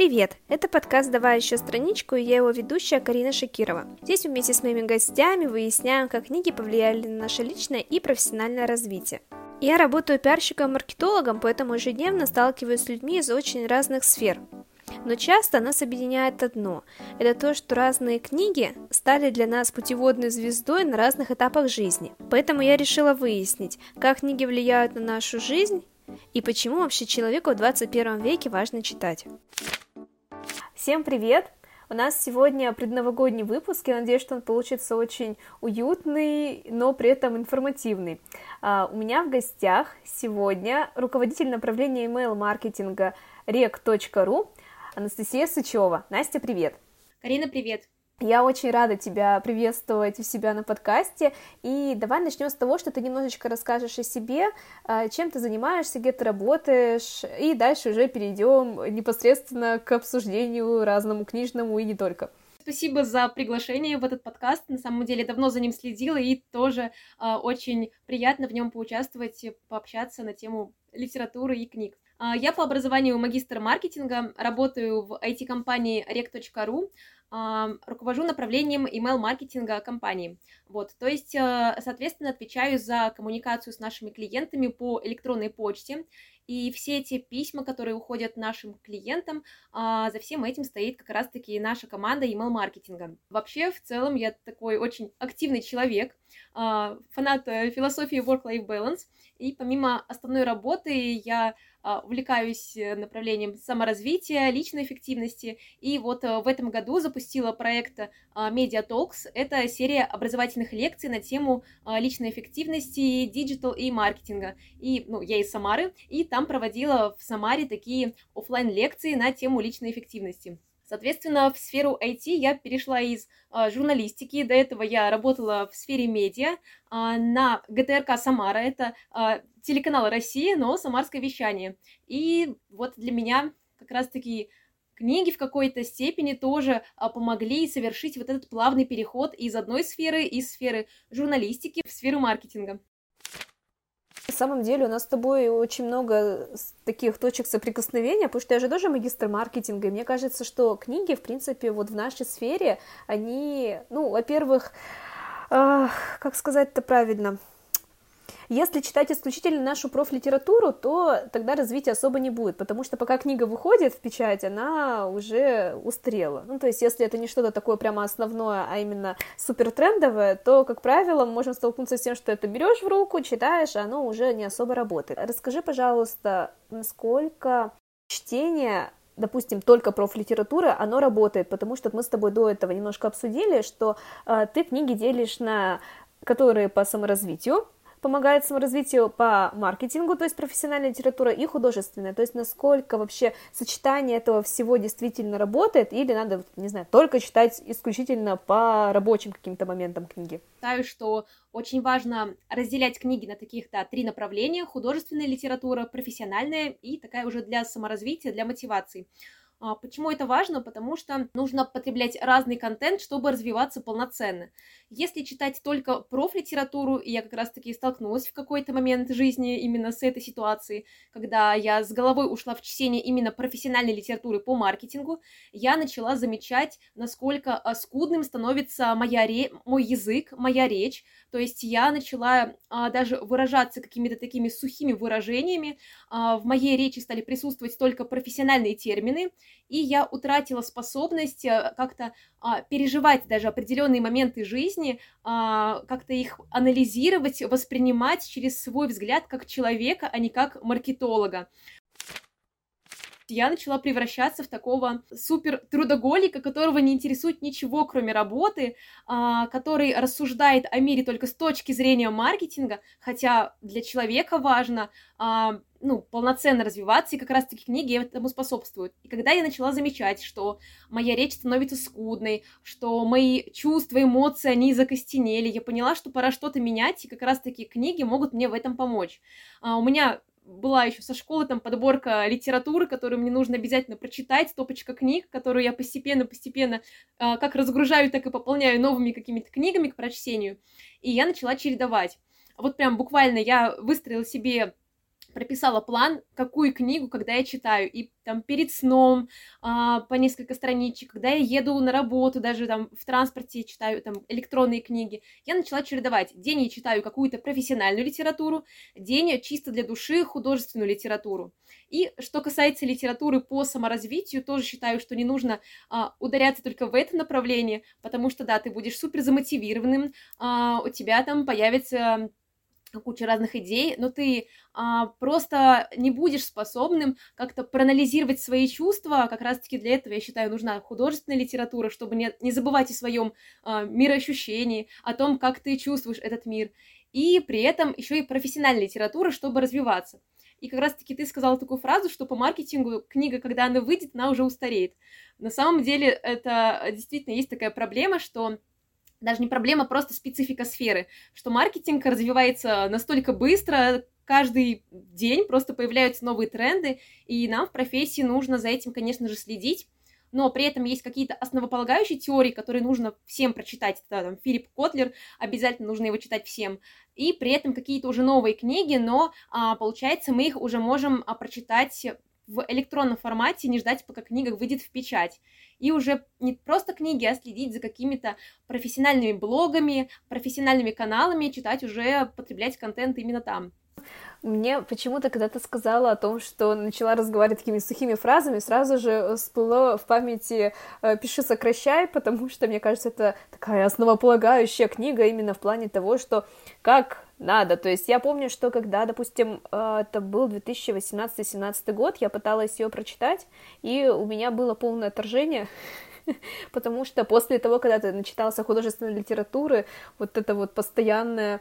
Привет! Это подкаст «Давай еще страничку» и я его ведущая Карина Шакирова. Здесь вместе с моими гостями выясняем, как книги повлияли на наше личное и профессиональное развитие. Я работаю пиарщиком-маркетологом, поэтому ежедневно сталкиваюсь с людьми из очень разных сфер. Но часто нас объединяет одно – это то, что разные книги стали для нас путеводной звездой на разных этапах жизни. Поэтому я решила выяснить, как книги влияют на нашу жизнь и почему вообще человеку в 21 веке важно читать. Всем привет! У нас сегодня предновогодний выпуск, я надеюсь, что он получится очень уютный, но при этом информативный. Uh, у меня в гостях сегодня руководитель направления email-маркетинга rec.ru Анастасия Сычева. Настя, привет! Карина, привет! Я очень рада тебя приветствовать у себя на подкасте. И давай начнем с того, что ты немножечко расскажешь о себе, а, чем ты занимаешься, где ты работаешь, и дальше уже перейдем непосредственно к обсуждению разному книжному и не только. Спасибо за приглашение в этот подкаст. На самом деле давно за ним следила и тоже э, очень приятно в нем поучаствовать, пообщаться на тему литературы и книг. Я по образованию магистр маркетинга, работаю в IT-компании rec.ru, руковожу направлением email-маркетинга компании. Вот, то есть, э, соответственно, отвечаю за коммуникацию с нашими клиентами по электронной почте, и все эти письма, которые уходят нашим клиентам, а, за всем этим стоит как раз-таки наша команда email-маркетинга. Вообще, в целом, я такой очень активный человек, а, фанат э, философии work-life balance, и помимо основной работы я увлекаюсь э, направлением саморазвития, личной эффективности, и вот э, в этом году запустила проект а, Media Talks. Это серия образовательных лекций на тему а, личной эффективности, digital и маркетинга. И, ну, я из Самары, и там проводила в Самаре такие офлайн лекции на тему личной эффективности. Соответственно, в сферу IT я перешла из э, журналистики. До этого я работала в сфере медиа э, на ГТРК Самара. Это э, телеканал Россия, но самарское вещание. И вот для меня как раз-таки книги в какой-то степени тоже а, помогли совершить вот этот плавный переход из одной сферы, из сферы журналистики в сферу маркетинга. На самом деле у нас с тобой очень много таких точек соприкосновения, потому что я же тоже магистр маркетинга, и мне кажется, что книги, в принципе, вот в нашей сфере, они, ну, во-первых, э, как сказать это правильно, если читать исключительно нашу профлитературу, то тогда развития особо не будет, потому что пока книга выходит в печать, она уже устарела. Ну, то есть, если это не что-то такое прямо основное, а именно супер трендовое, то, как правило, мы можем столкнуться с тем, что это берешь в руку, читаешь, а оно уже не особо работает. Расскажи, пожалуйста, насколько чтение допустим, только профлитература, оно работает, потому что мы с тобой до этого немножко обсудили, что э, ты книги делишь на которые по саморазвитию, помогает саморазвитию по маркетингу, то есть профессиональная литература, и художественная, то есть насколько вообще сочетание этого всего действительно работает, или надо, не знаю, только читать исключительно по рабочим каким-то моментам книги. Считаю, что очень важно разделять книги на таких, да, три направления, художественная литература, профессиональная и такая уже для саморазвития, для мотивации. А, почему это важно? Потому что нужно потреблять разный контент, чтобы развиваться полноценно. Если читать только профлитературу, и я как раз-таки столкнулась в какой-то момент жизни именно с этой ситуацией, когда я с головой ушла в чтение именно профессиональной литературы по маркетингу, я начала замечать, насколько а, скудным становится моя ре... мой язык, моя речь. То есть я начала а, даже выражаться какими-то такими сухими выражениями. А, в моей речи стали присутствовать только профессиональные термины, и я утратила способность э, как-то а, переживать даже определенные моменты жизни, а, как-то их анализировать, воспринимать через свой взгляд как человека, а не как маркетолога я начала превращаться в такого супер трудоголика, которого не интересует ничего, кроме работы, а, который рассуждает о мире только с точки зрения маркетинга, хотя для человека важно а, ну, полноценно развиваться, и как раз-таки книги этому способствуют. И когда я начала замечать, что моя речь становится скудной, что мои чувства, эмоции, они закостенели, я поняла, что пора что-то менять, и как раз-таки книги могут мне в этом помочь. А, у меня была еще со школы там подборка литературы, которую мне нужно обязательно прочитать, стопочка книг, которую я постепенно-постепенно э, как разгружаю, так и пополняю новыми какими-то книгами к прочтению. И я начала чередовать. Вот прям буквально я выстроила себе прописала план, какую книгу, когда я читаю, и там перед сном а, по несколько страничек, когда я еду на работу, даже там в транспорте читаю там электронные книги, я начала чередовать. День я читаю какую-то профессиональную литературу, день чисто для души художественную литературу. И что касается литературы по саморазвитию, тоже считаю, что не нужно а, ударяться только в это направление, потому что, да, ты будешь супер замотивированным, а, у тебя там появится куча разных идей, но ты а, просто не будешь способным как-то проанализировать свои чувства. Как раз-таки для этого, я считаю, нужна художественная литература, чтобы не, не забывать о своем а, мироощущении, о том, как ты чувствуешь этот мир. И при этом еще и профессиональная литература, чтобы развиваться. И как раз-таки ты сказала такую фразу, что по маркетингу книга, когда она выйдет, она уже устареет. На самом деле это действительно есть такая проблема, что даже не проблема, просто специфика сферы, что маркетинг развивается настолько быстро, каждый день просто появляются новые тренды, и нам в профессии нужно за этим, конечно же, следить, но при этом есть какие-то основополагающие теории, которые нужно всем прочитать. Это там Филипп Котлер, обязательно нужно его читать всем. И при этом какие-то уже новые книги, но а, получается мы их уже можем а, прочитать в электронном формате, не ждать, пока книга выйдет в печать. И уже не просто книги, а следить за какими-то профессиональными блогами, профессиональными каналами, читать уже, потреблять контент именно там. Мне почему-то, когда ты сказала о том, что начала разговаривать такими сухими фразами, сразу же всплыло в памяти э, «Пиши, сокращай», потому что, мне кажется, это такая основополагающая книга именно в плане того, что как надо. То есть я помню, что когда, допустим, э, это был 2018-2017 год, я пыталась ее прочитать, и у меня было полное отторжение, потому что после того, когда ты начитался художественной литературы, вот это вот постоянное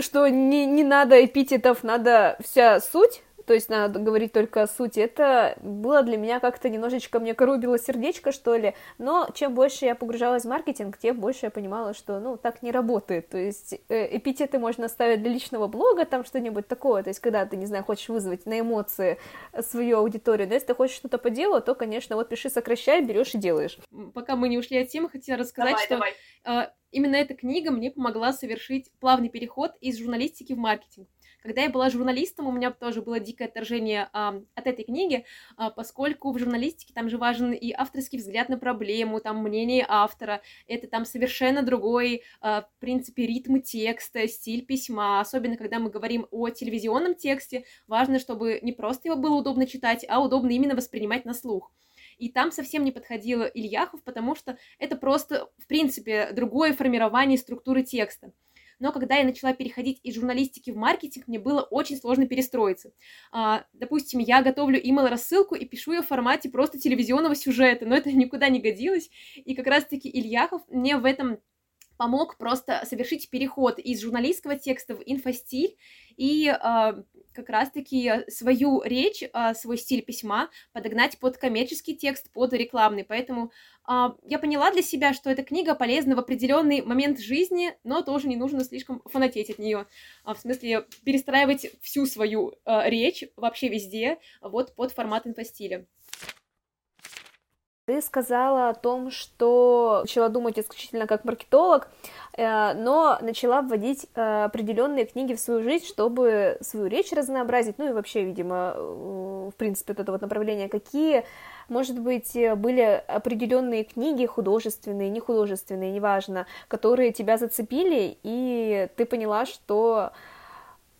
что не, не надо эпитетов, надо вся суть, то есть надо говорить только о сути, это было для меня как-то немножечко, мне корубило сердечко, что ли, но чем больше я погружалась в маркетинг, тем больше я понимала, что, ну, так не работает, то есть э, эпитеты можно оставить для личного блога, там что-нибудь такое, то есть когда ты, не знаю, хочешь вызвать на эмоции свою аудиторию, но если ты хочешь что-то по делу, то, конечно, вот пиши, сокращай, берешь и делаешь. Пока мы не ушли от темы, хотела рассказать, давай, что давай. А, именно эта книга мне помогла совершить плавный переход из журналистики в маркетинг. Когда я была журналистом, у меня тоже было дикое отторжение а, от этой книги, а, поскольку в журналистике там же важен и авторский взгляд на проблему, там мнение автора, это там совершенно другой, а, в принципе, ритм текста, стиль письма, особенно когда мы говорим о телевизионном тексте, важно, чтобы не просто его было удобно читать, а удобно именно воспринимать на слух. И там совсем не подходил Ильяхов, потому что это просто, в принципе, другое формирование структуры текста но когда я начала переходить из журналистики в маркетинг, мне было очень сложно перестроиться. А, допустим, я готовлю email-рассылку и пишу ее в формате просто телевизионного сюжета, но это никуда не годилось, и как раз-таки Ильяхов мне в этом помог просто совершить переход из журналистского текста в инфостиль и э, как раз-таки свою речь, э, свой стиль письма подогнать под коммерческий текст, под рекламный. Поэтому э, я поняла для себя, что эта книга полезна в определенный момент жизни, но тоже не нужно слишком фанатеть от нее. А, в смысле, перестраивать всю свою э, речь вообще везде вот под формат инфостиля. Ты сказала о том, что начала думать исключительно как маркетолог, э, но начала вводить э, определенные книги в свою жизнь, чтобы свою речь разнообразить, ну и вообще, видимо, э, в принципе, вот это вот направление. Какие, может быть, были определенные книги, художественные, не художественные, неважно, которые тебя зацепили, и ты поняла, что,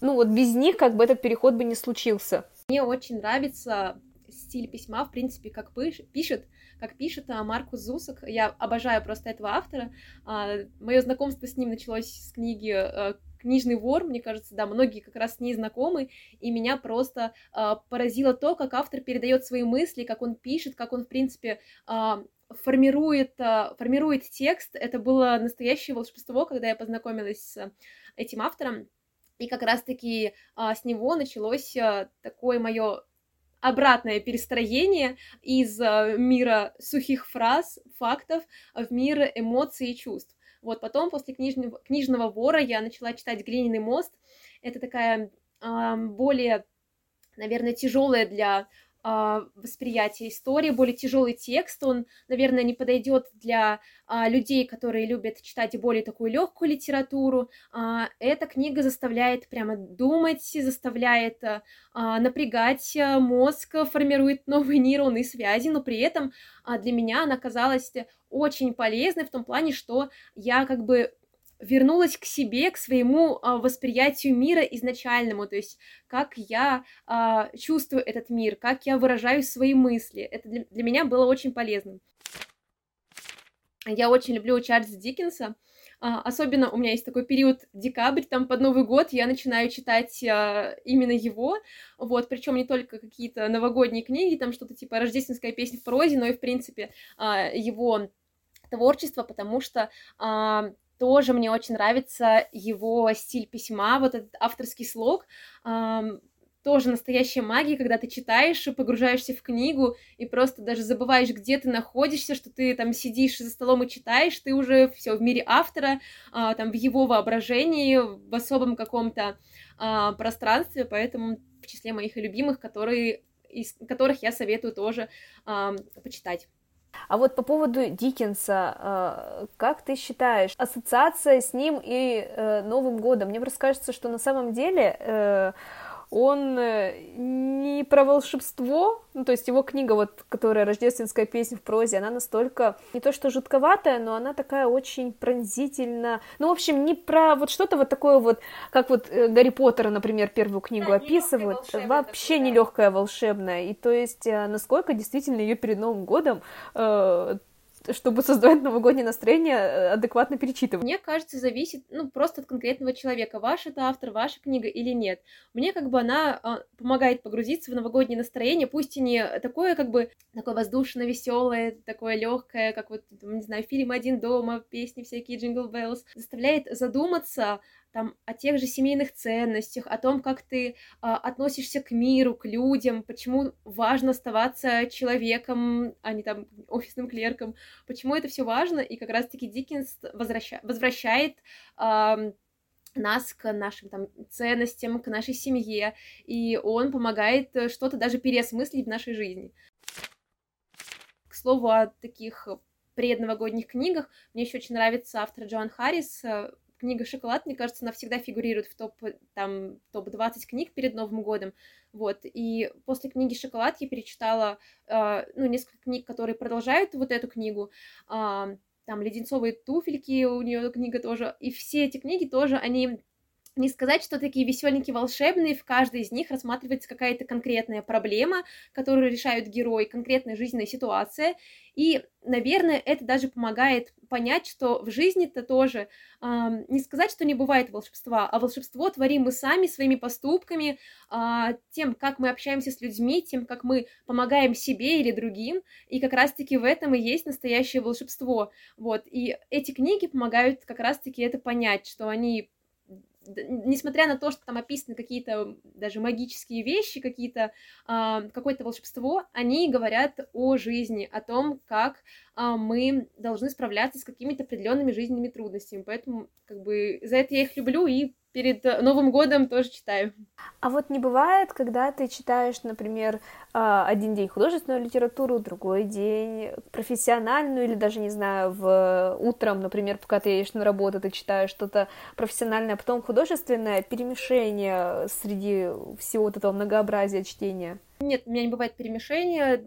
ну вот без них как бы этот переход бы не случился? Мне очень нравится стиль письма, в принципе, как пишет как пишет а, Маркус Зусак. Я обожаю просто этого автора. А, Мое знакомство с ним началось с книги а, книжный вор, мне кажется, да, многие как раз с ней знакомы, и меня просто э, поразило то, как автор передает свои мысли, как он пишет, как он, в принципе, э, формирует, э, формирует текст. Это было настоящее волшебство, когда я познакомилась с этим автором. И как раз-таки а, с него началось а, такое мое обратное перестроение из э, мира сухих фраз, фактов в мир эмоций и чувств. Вот потом, после книжного, книжного вора, я начала читать «Глиняный мост». Это такая э, более, наверное, тяжелая для а, восприятия истории, более тяжелый текст, он, наверное, не подойдет для а, людей, которые любят читать более такую легкую литературу. А, эта книга заставляет прямо думать, заставляет а, напрягать мозг, формирует новые нейронные связи, но при этом а, для меня она казалась очень полезной в том плане, что я как бы вернулась к себе, к своему а, восприятию мира изначальному, то есть как я а, чувствую этот мир, как я выражаю свои мысли. Это для, для меня было очень полезным. Я очень люблю Чарльза Диккенса, а, особенно у меня есть такой период декабрь, там под Новый год я начинаю читать а, именно его, вот, причем не только какие-то новогодние книги, там что-то типа рождественская песня в прозе, но и, в принципе, а, его творчество, потому что а, тоже мне очень нравится его стиль письма, вот этот авторский слог. Тоже настоящая магия, когда ты читаешь и погружаешься в книгу, и просто даже забываешь, где ты находишься, что ты там сидишь за столом и читаешь, ты уже все в мире автора, а, там в его воображении, в особом каком-то а, пространстве, поэтому в числе моих любимых, которые, из которых я советую тоже почитать. А вот по поводу Диккенса, э, как ты считаешь, ассоциация с ним и э, Новым годом? Мне просто кажется, что на самом деле э, он э, не про волшебство, ну, то есть его книга, вот, которая «Рождественская песня в прозе», она настолько, не то что жутковатая, но она такая очень пронзительно, ну, в общем, не про вот что-то вот такое вот, как вот э, Гарри Поттера, например, первую книгу да, описывают, вообще нелегкая волшебная, и то есть э, насколько действительно ее перед Новым годом э, чтобы создавать новогоднее настроение, э, адекватно перечитывать. Мне кажется, зависит, ну, просто от конкретного человека, ваш это автор, ваша книга или нет. Мне как бы она а, помогает погрузиться в новогоднее настроение, пусть и не такое, как бы, такое воздушно веселое, такое легкое, как вот, не знаю, фильм «Один дома», песни всякие, «Jingle Bells», заставляет задуматься там, о тех же семейных ценностях, о том, как ты а, относишься к миру, к людям, почему важно оставаться человеком, а не там офисным клерком, почему это все важно, и как раз-таки Диккенс возвраща... возвращает а, нас к нашим там ценностям, к нашей семье, и он помогает э, что-то даже переосмыслить в нашей жизни. К слову о таких предновогодних книгах, мне еще очень нравится автор Джоан Харрис, э, книга «Шоколад», мне кажется, она всегда фигурирует в топ, там, топ-20 книг перед Новым годом, вот, и после книги «Шоколад» я перечитала, э, ну, несколько книг, которые продолжают вот эту книгу, э, там, «Леденцовые туфельки», у нее книга тоже, и все эти книги тоже, они не сказать, что такие веселенькие, волшебные, в каждой из них рассматривается какая-то конкретная проблема, которую решают герои, конкретная жизненная ситуация, и, наверное, это даже помогает понять, что в жизни-то тоже э, не сказать, что не бывает волшебства, а волшебство творим мы сами своими поступками, э, тем, как мы общаемся с людьми, тем, как мы помогаем себе или другим, и как раз-таки в этом и есть настоящее волшебство, вот, и эти книги помогают как раз-таки это понять, что они несмотря на то, что там описаны какие-то даже магические вещи, какие-то э, какое-то волшебство, они говорят о жизни, о том, как э, мы должны справляться с какими-то определенными жизненными трудностями. Поэтому, как бы, за это я их люблю и перед э, Новым годом тоже читаю. А вот не бывает, когда ты читаешь, например, а, один день художественную литературу, другой день профессиональную, или даже, не знаю, в утром, например, пока ты едешь на работу, ты читаешь что-то профессиональное, а потом художественное перемешение среди всего вот этого многообразия чтения? Нет, у меня не бывает перемешения.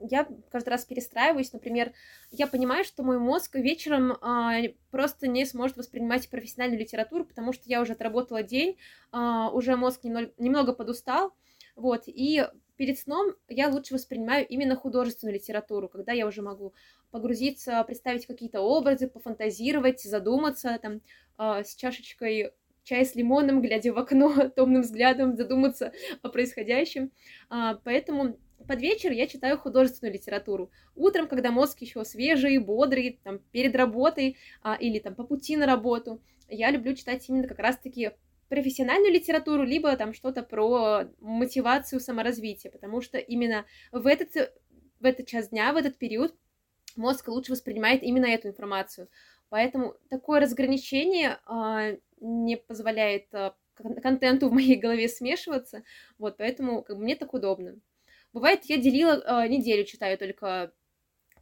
Я каждый раз перестраиваюсь. Например, я понимаю, что мой мозг вечером а, просто не сможет воспринимать профессиональную литературу, потому что я уже отработала день, а, уже мозг немного, немного подустал. Вот, и перед сном я лучше воспринимаю именно художественную литературу, когда я уже могу погрузиться, представить какие-то образы, пофантазировать, задуматься там э, с чашечкой чая с лимоном, глядя в окно томным взглядом, задуматься о происходящем. А, поэтому под вечер я читаю художественную литературу. Утром, когда мозг еще свежий, бодрый, там, перед работой а, или там по пути на работу, я люблю читать именно как раз-таки профессиональную литературу, либо там что-то про мотивацию, саморазвитие, потому что именно в этот, в этот час дня, в этот период мозг лучше воспринимает именно эту информацию. Поэтому такое разграничение э, не позволяет э, контенту в моей голове смешиваться, вот, поэтому как бы, мне так удобно. Бывает, я делила э, неделю, читаю только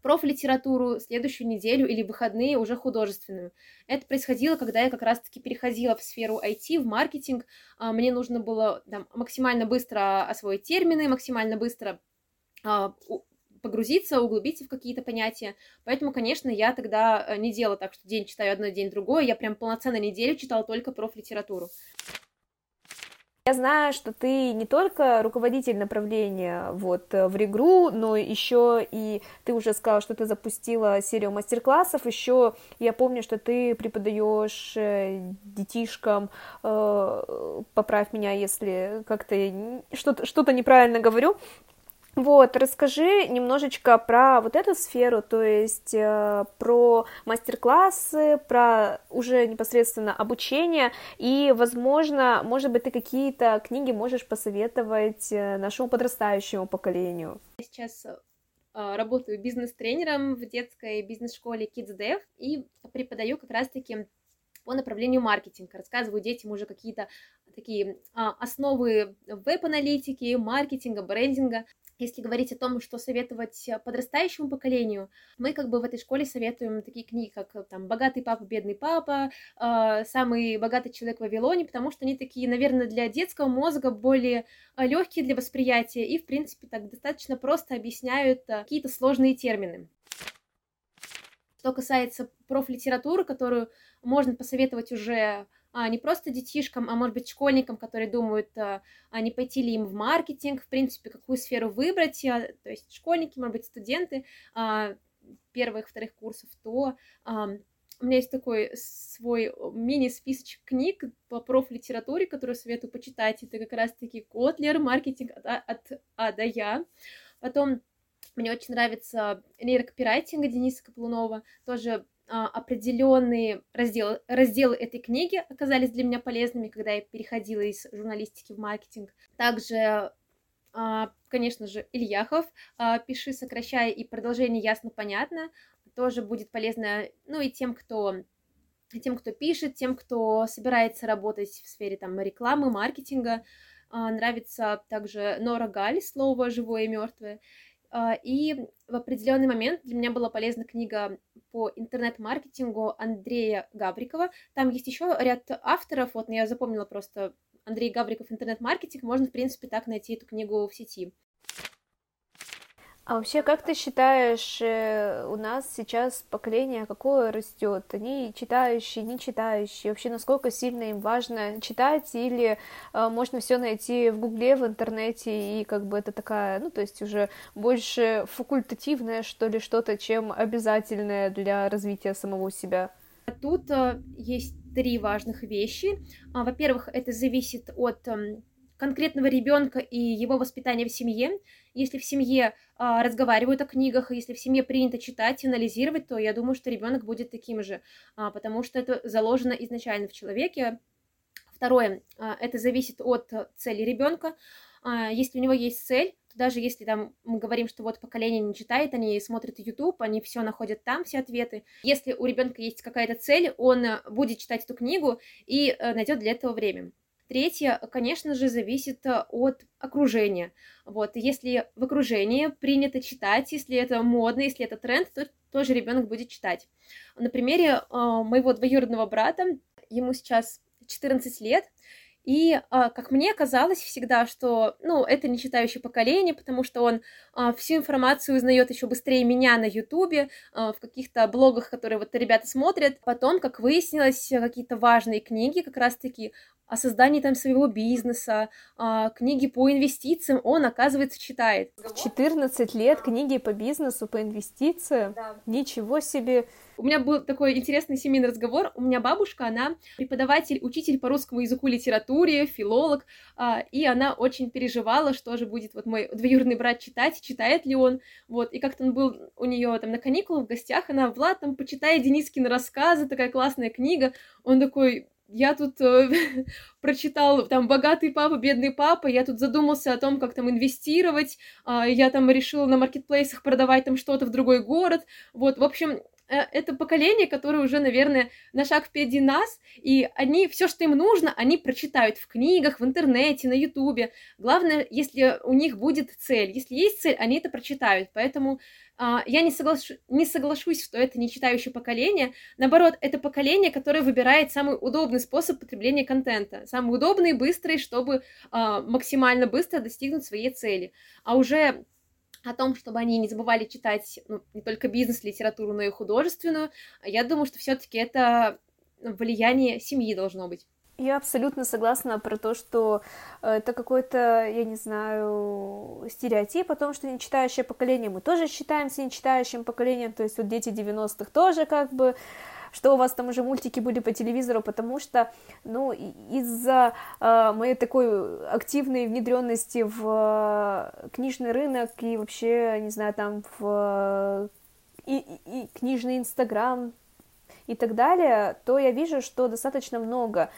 профлитературу, следующую неделю или выходные уже художественную. Это происходило, когда я как раз-таки переходила в сферу IT, в маркетинг. А, мне нужно было там, максимально быстро освоить термины, максимально быстро а, погрузиться, углубиться в какие-то понятия. Поэтому, конечно, я тогда э, не делала так, что день читаю одно, день другое. Я прям полноценно неделю читала только профлитературу. Я знаю, что ты не только руководитель направления вот э, в Регру, но еще и ты уже сказала, что ты запустила серию мастер-классов. Еще я помню, что ты преподаешь э, детишкам, э, поправь меня, если как-то что-то, что-то неправильно говорю, вот, расскажи немножечко про вот эту сферу, то есть э, про мастер-классы, про уже непосредственно обучение, и, возможно, может быть, ты какие-то книги можешь посоветовать э, нашему подрастающему поколению. Я сейчас э, работаю бизнес-тренером в детской бизнес-школе Kids Dev и преподаю как раз-таки по направлению маркетинга. Рассказываю детям уже какие-то такие а, основы веб-аналитики, маркетинга, брендинга. Если говорить о том, что советовать подрастающему поколению, мы как бы в этой школе советуем такие книги, как там «Богатый папа, бедный папа», э, «Самый богатый человек в Вавилоне», потому что они такие, наверное, для детского мозга более а, легкие для восприятия и, в принципе, так достаточно просто объясняют а, какие-то сложные термины. Что касается профлитературы, которую можно посоветовать уже а, не просто детишкам, а может быть школьникам, которые думают, а, а не пойти ли им в маркетинг, в принципе, какую сферу выбрать, а, то есть школьники, может быть, студенты а, первых, вторых курсов, то а, у меня есть такой свой мини-списочек книг по профлитературе, которую советую почитать. Это как раз-таки Котлер, маркетинг от, от А до Я. Потом мне очень нравится нейрокопирайтинг Дениса Каплунова, тоже а, определенные разделы, разделы этой книги оказались для меня полезными, когда я переходила из журналистики в маркетинг. Также, а, конечно же, Ильяхов а, «Пиши, сокращай» и продолжение ясно-понятно тоже будет полезно, ну и тем, кто тем, кто пишет, тем, кто собирается работать в сфере там рекламы, маркетинга. Нравится также Нора Галь «Слово живое и мертвое». А, и в определенный момент для меня была полезна книга по интернет-маркетингу Андрея Габрикова. Там есть еще ряд авторов, вот я запомнила просто Андрей Габриков интернет-маркетинг, можно, в принципе, так найти эту книгу в сети. А вообще, как ты считаешь, э, у нас сейчас поколение какое растет? Они читающие, не читающие? Вообще, насколько сильно им важно читать? Или э, можно все найти в Гугле, в интернете, и как бы это такая, ну, то есть уже больше факультативное, что ли, что-то, чем обязательное для развития самого себя? Тут э, есть три важных вещи. А, во-первых, это зависит от эм, конкретного ребенка и его воспитания в семье. Если в семье а, разговаривают о книгах, если в семье принято читать и анализировать, то я думаю, что ребенок будет таким же, а, потому что это заложено изначально в человеке. Второе, а, это зависит от цели ребенка. А, если у него есть цель, то даже если там мы говорим, что вот поколение не читает, они смотрят YouTube, они все находят там, все ответы. Если у ребенка есть какая-то цель, он будет читать эту книгу и э, найдет для этого время. Третье, конечно же, зависит э, от окружения. Вот, если в окружении принято читать, если это модно, если это тренд, то тоже ребенок будет читать. На примере э, моего двоюродного брата, ему сейчас 14 лет, и, а, как мне казалось всегда, что, ну, это не читающее поколение, потому что он а, всю информацию узнает еще быстрее меня на Ютубе, а, в каких-то блогах, которые вот ребята смотрят. Потом, как выяснилось, какие-то важные книги как раз-таки о создании там своего бизнеса, книги по инвестициям он, оказывается, читает. 14 лет книги по бизнесу, по инвестициям? Да. Ничего себе! У меня был такой интересный семейный разговор. У меня бабушка, она преподаватель, учитель по русскому языку, литературе, филолог, а, и она очень переживала, что же будет вот мой двоюродный брат читать, читает ли он, вот, и как-то он был у нее там на каникулах в гостях, она, Влад, там, почитай Денискины рассказы, такая классная книга, он такой, я тут э, прочитал там «Богатый папа, бедный папа», я тут задумался о том, как там инвестировать, э, я там решил на маркетплейсах продавать там что-то в другой город, вот, в общем, это поколение, которое уже, наверное, на шаг впереди нас, и они все, что им нужно, они прочитают в книгах, в интернете, на ютубе. Главное, если у них будет цель. Если есть цель, они это прочитают. Поэтому а, я не, соглаш... не соглашусь, что это не читающее поколение. Наоборот, это поколение, которое выбирает самый удобный способ потребления контента. Самый удобный и быстрый, чтобы а, максимально быстро достигнуть своей цели. А уже о том, чтобы они не забывали читать ну, не только бизнес-литературу, но и художественную, я думаю, что все-таки это влияние семьи должно быть. Я абсолютно согласна про то, что э, это какой-то, я не знаю, стереотип о том, что нечитающее поколение. Мы тоже считаемся нечитающим поколением, то есть вот дети 90-х тоже как бы что у вас там уже мультики были по телевизору, потому что, ну, из-за э, моей такой активной внедренности в э, книжный рынок и вообще, не знаю, там в э, и, и, книжный Инстаграм и так далее, то я вижу, что достаточно много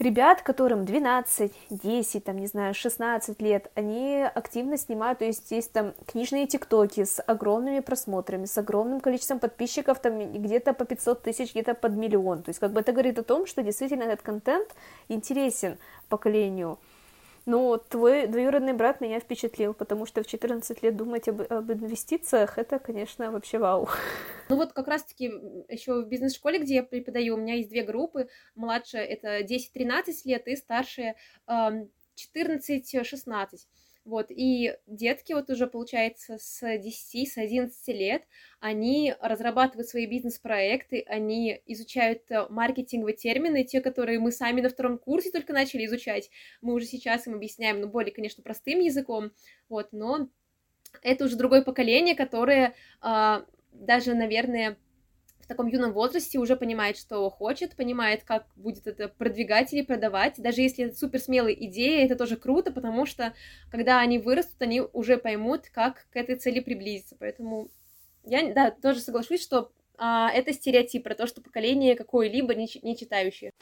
ребят, которым 12, 10, там, не знаю, 16 лет, они активно снимают, то есть есть там книжные тиктоки с огромными просмотрами, с огромным количеством подписчиков, там где-то по 500 тысяч, где-то под миллион. То есть как бы это говорит о том, что действительно этот контент интересен поколению. Но твой двоюродный брат меня впечатлил, потому что в 14 лет думать об, об инвестициях, это, конечно, вообще вау. Ну вот как раз-таки еще в бизнес-школе, где я преподаю, у меня есть две группы. Младшая это 10-13 лет и старшая 14-16. Вот, и детки вот уже, получается, с 10, с 11 лет, они разрабатывают свои бизнес-проекты, они изучают э, маркетинговые термины, те, которые мы сами на втором курсе только начали изучать. Мы уже сейчас им объясняем, ну, более, конечно, простым языком, вот, но это уже другое поколение, которое а, даже, наверное, таком юном возрасте уже понимает, что хочет, понимает, как будет это продвигать или продавать. Даже если это супер смелые идеи, это тоже круто, потому что когда они вырастут, они уже поймут, как к этой цели приблизиться. Поэтому я, да, тоже соглашусь, что а, это стереотип про то, что поколение какое-либо не, не читающее.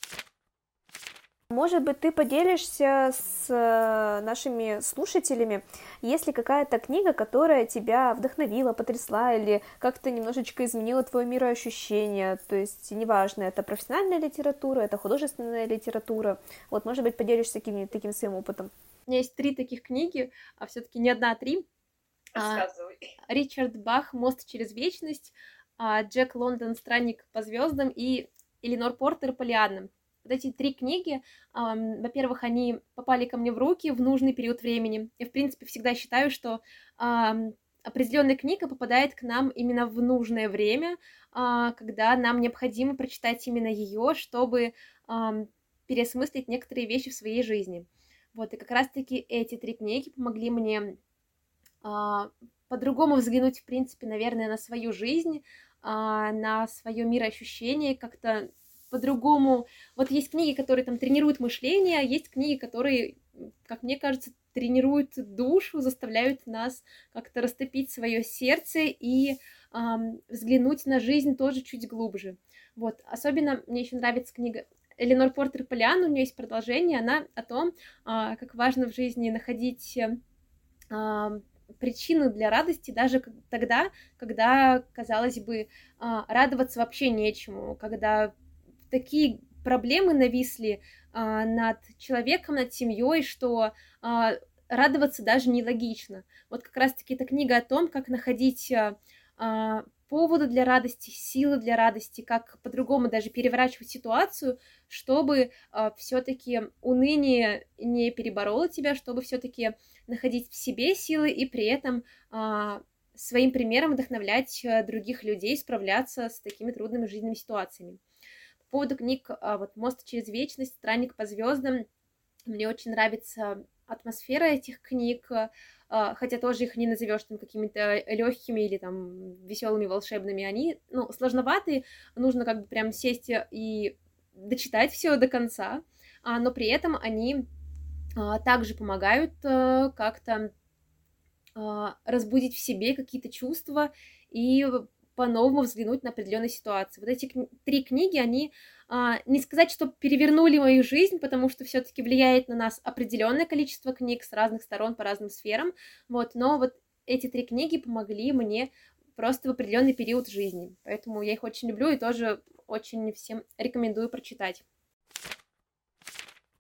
Может быть, ты поделишься с э, нашими слушателями, есть ли какая-то книга, которая тебя вдохновила, потрясла или как-то немножечко изменила твое мироощущение, то есть неважно, это профессиональная литература, это художественная литература, вот, может быть, поделишься таким, таким своим опытом. У меня есть три таких книги, а все-таки не одна, а три. Рассказывай. Ричард Бах «Мост через вечность», а, Джек Лондон «Странник по звездам» и Эленор Портер «Полианна» вот эти три книги, во-первых, они попали ко мне в руки в нужный период времени. Я, в принципе, всегда считаю, что определенная книга попадает к нам именно в нужное время, э, когда нам необходимо прочитать именно ее, чтобы переосмыслить некоторые вещи в своей жизни. Вот, и как раз-таки эти три книги помогли мне э, по-другому взглянуть, в принципе, наверное, на свою жизнь, на свое мироощущение, как-то по-другому. Вот есть книги, которые там тренируют мышление, а есть книги, которые, как мне кажется, тренируют душу, заставляют нас как-то растопить свое сердце и эм, взглянуть на жизнь тоже чуть глубже. Вот, особенно мне еще нравится книга Эленор Портер Полиан, у нее есть продолжение, она о том, а, как важно в жизни находить а, причины для радости даже тогда, когда, казалось бы, а, радоваться вообще нечему, когда такие проблемы нависли а, над человеком, над семьей, что а, радоваться даже нелогично. Вот как раз-таки эта книга о том, как находить а, а, поводы для радости, силы для радости, как по-другому даже переворачивать ситуацию, чтобы а, все-таки уныние не перебороло тебя, чтобы все-таки находить в себе силы и при этом а, своим примером вдохновлять а, других людей справляться с такими трудными жизненными ситуациями. По поводу книг а, вот «Мост через вечность», «Странник по звездам», мне очень нравится атмосфера этих книг, а, хотя тоже их не назовешь там какими-то легкими или там веселыми, волшебными. Они, ну, сложноватые, нужно как бы прям сесть и дочитать все до конца, а, но при этом они также помогают как-то разбудить в себе какие-то чувства и по-новому взглянуть на определенные ситуации. Вот эти три книги, они а, не сказать, что перевернули мою жизнь, потому что все-таки влияет на нас определенное количество книг с разных сторон по разным сферам, вот, но вот эти три книги помогли мне просто в определенный период жизни. Поэтому я их очень люблю и тоже очень всем рекомендую прочитать.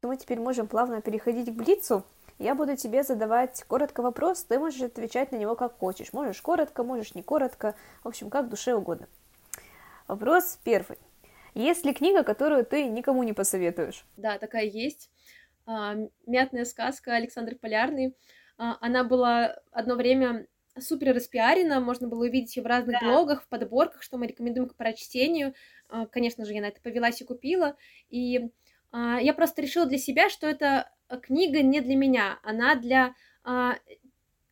Мы теперь можем плавно переходить к Блицу. Я буду тебе задавать коротко вопрос, ты можешь отвечать на него как хочешь. Можешь коротко, можешь не коротко, в общем, как душе угодно. Вопрос первый. Есть ли книга, которую ты никому не посоветуешь? Да, такая есть. А, «Мятная сказка» Александр Полярный. А, она была одно время супер распиарена, можно было увидеть ее в разных да. блогах, в подборках, что мы рекомендуем к прочтению. А, конечно же, я на это повелась и купила. И я просто решила для себя, что это книга не для меня, она для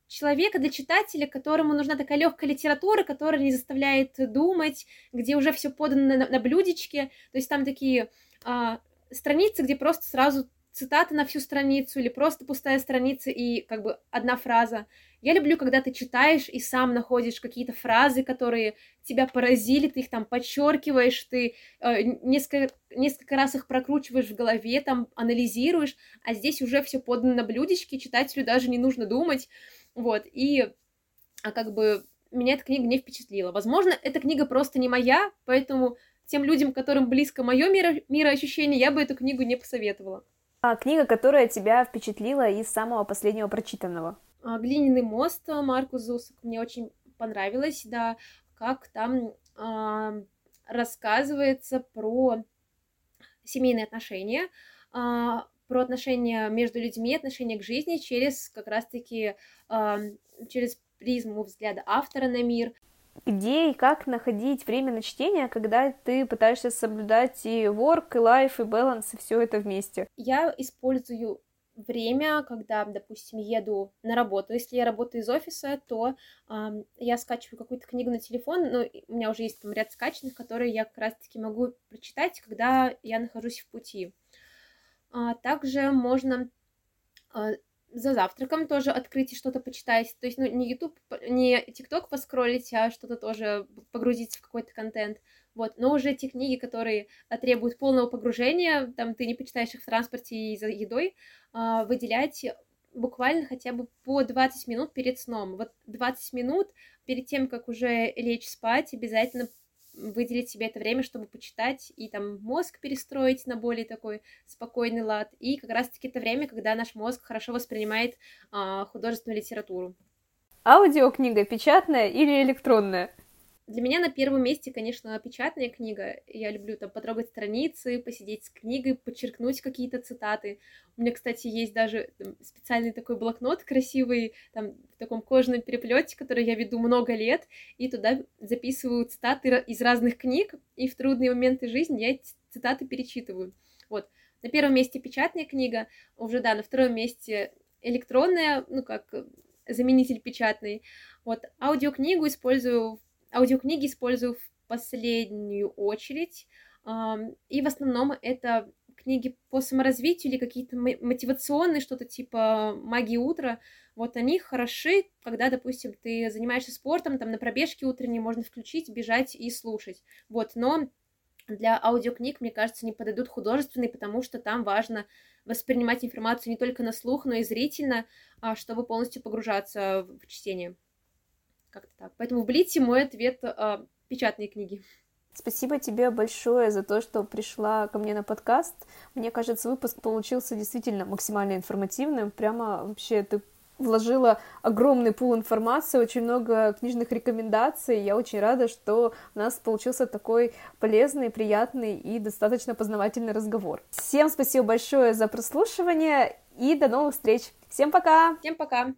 человека, для читателя, которому нужна такая легкая литература, которая не заставляет думать, где уже все подано на, на блюдечке. То есть там такие а, страницы, где просто сразу цитата на всю страницу или просто пустая страница и как бы одна фраза. Я люблю, когда ты читаешь и сам находишь какие-то фразы, которые тебя поразили, ты их там подчеркиваешь, ты э, несколько, несколько раз их прокручиваешь в голове, там анализируешь, а здесь уже все подано на блюдечке, читателю даже не нужно думать. Вот, и а как бы меня эта книга не впечатлила. Возможно, эта книга просто не моя, поэтому тем людям, которым близко мое миро, мироощущение, я бы эту книгу не посоветовала. А книга, которая тебя впечатлила из самого последнего прочитанного? А, «Глиняный мост» Маркус Зусак мне очень понравилось, да, как там а, рассказывается про семейные отношения, а, про отношения между людьми, отношения к жизни через как раз-таки э, через призму взгляда автора на мир. Где и как находить время на чтение, когда ты пытаешься соблюдать и work, и life, и balance, и все это вместе? Я использую время, когда, допустим, еду на работу. Если я работаю из офиса, то э, я скачиваю какую-то книгу на телефон, ну, у меня уже есть там ряд скачанных, которые я как раз-таки могу прочитать, когда я нахожусь в пути. А, также можно а, за завтраком тоже открыть и что-то почитать. То есть, ну, не YouTube, не TikTok поскролить, а что-то тоже погрузиться в какой-то контент. Вот. Но уже те книги, которые требуют полного погружения, там ты не почитаешь их в транспорте и за едой, а, выделять буквально хотя бы по 20 минут перед сном. Вот 20 минут перед тем, как уже лечь спать, обязательно выделить себе это время, чтобы почитать и там мозг перестроить на более такой спокойный лад. И как раз-таки это время, когда наш мозг хорошо воспринимает а, художественную литературу. Аудиокнига печатная или электронная? Для меня на первом месте, конечно, печатная книга. Я люблю там потрогать страницы, посидеть с книгой, подчеркнуть какие-то цитаты. У меня, кстати, есть даже там, специальный такой блокнот красивый, там в таком кожаном переплете, который я веду много лет, и туда записываю цитаты из разных книг, и в трудные моменты жизни я эти цитаты перечитываю. Вот. На первом месте печатная книга, уже, да, на втором месте электронная, ну, как заменитель печатной. Вот, аудиокнигу использую аудиокниги использую в последнюю очередь, и в основном это книги по саморазвитию или какие-то мотивационные, что-то типа «Магии утра», вот они хороши, когда, допустим, ты занимаешься спортом, там на пробежке утренней можно включить, бежать и слушать, вот, но для аудиокниг, мне кажется, не подойдут художественные, потому что там важно воспринимать информацию не только на слух, но и зрительно, а чтобы полностью погружаться в чтение. Как-то так. Поэтому в Блите мой ответ э, печатные книги. Спасибо тебе большое за то, что пришла ко мне на подкаст. Мне кажется, выпуск получился действительно максимально информативным. Прямо вообще ты вложила огромный пул информации, очень много книжных рекомендаций. Я очень рада, что у нас получился такой полезный, приятный и достаточно познавательный разговор. Всем спасибо большое за прослушивание и до новых встреч. Всем пока! Всем пока!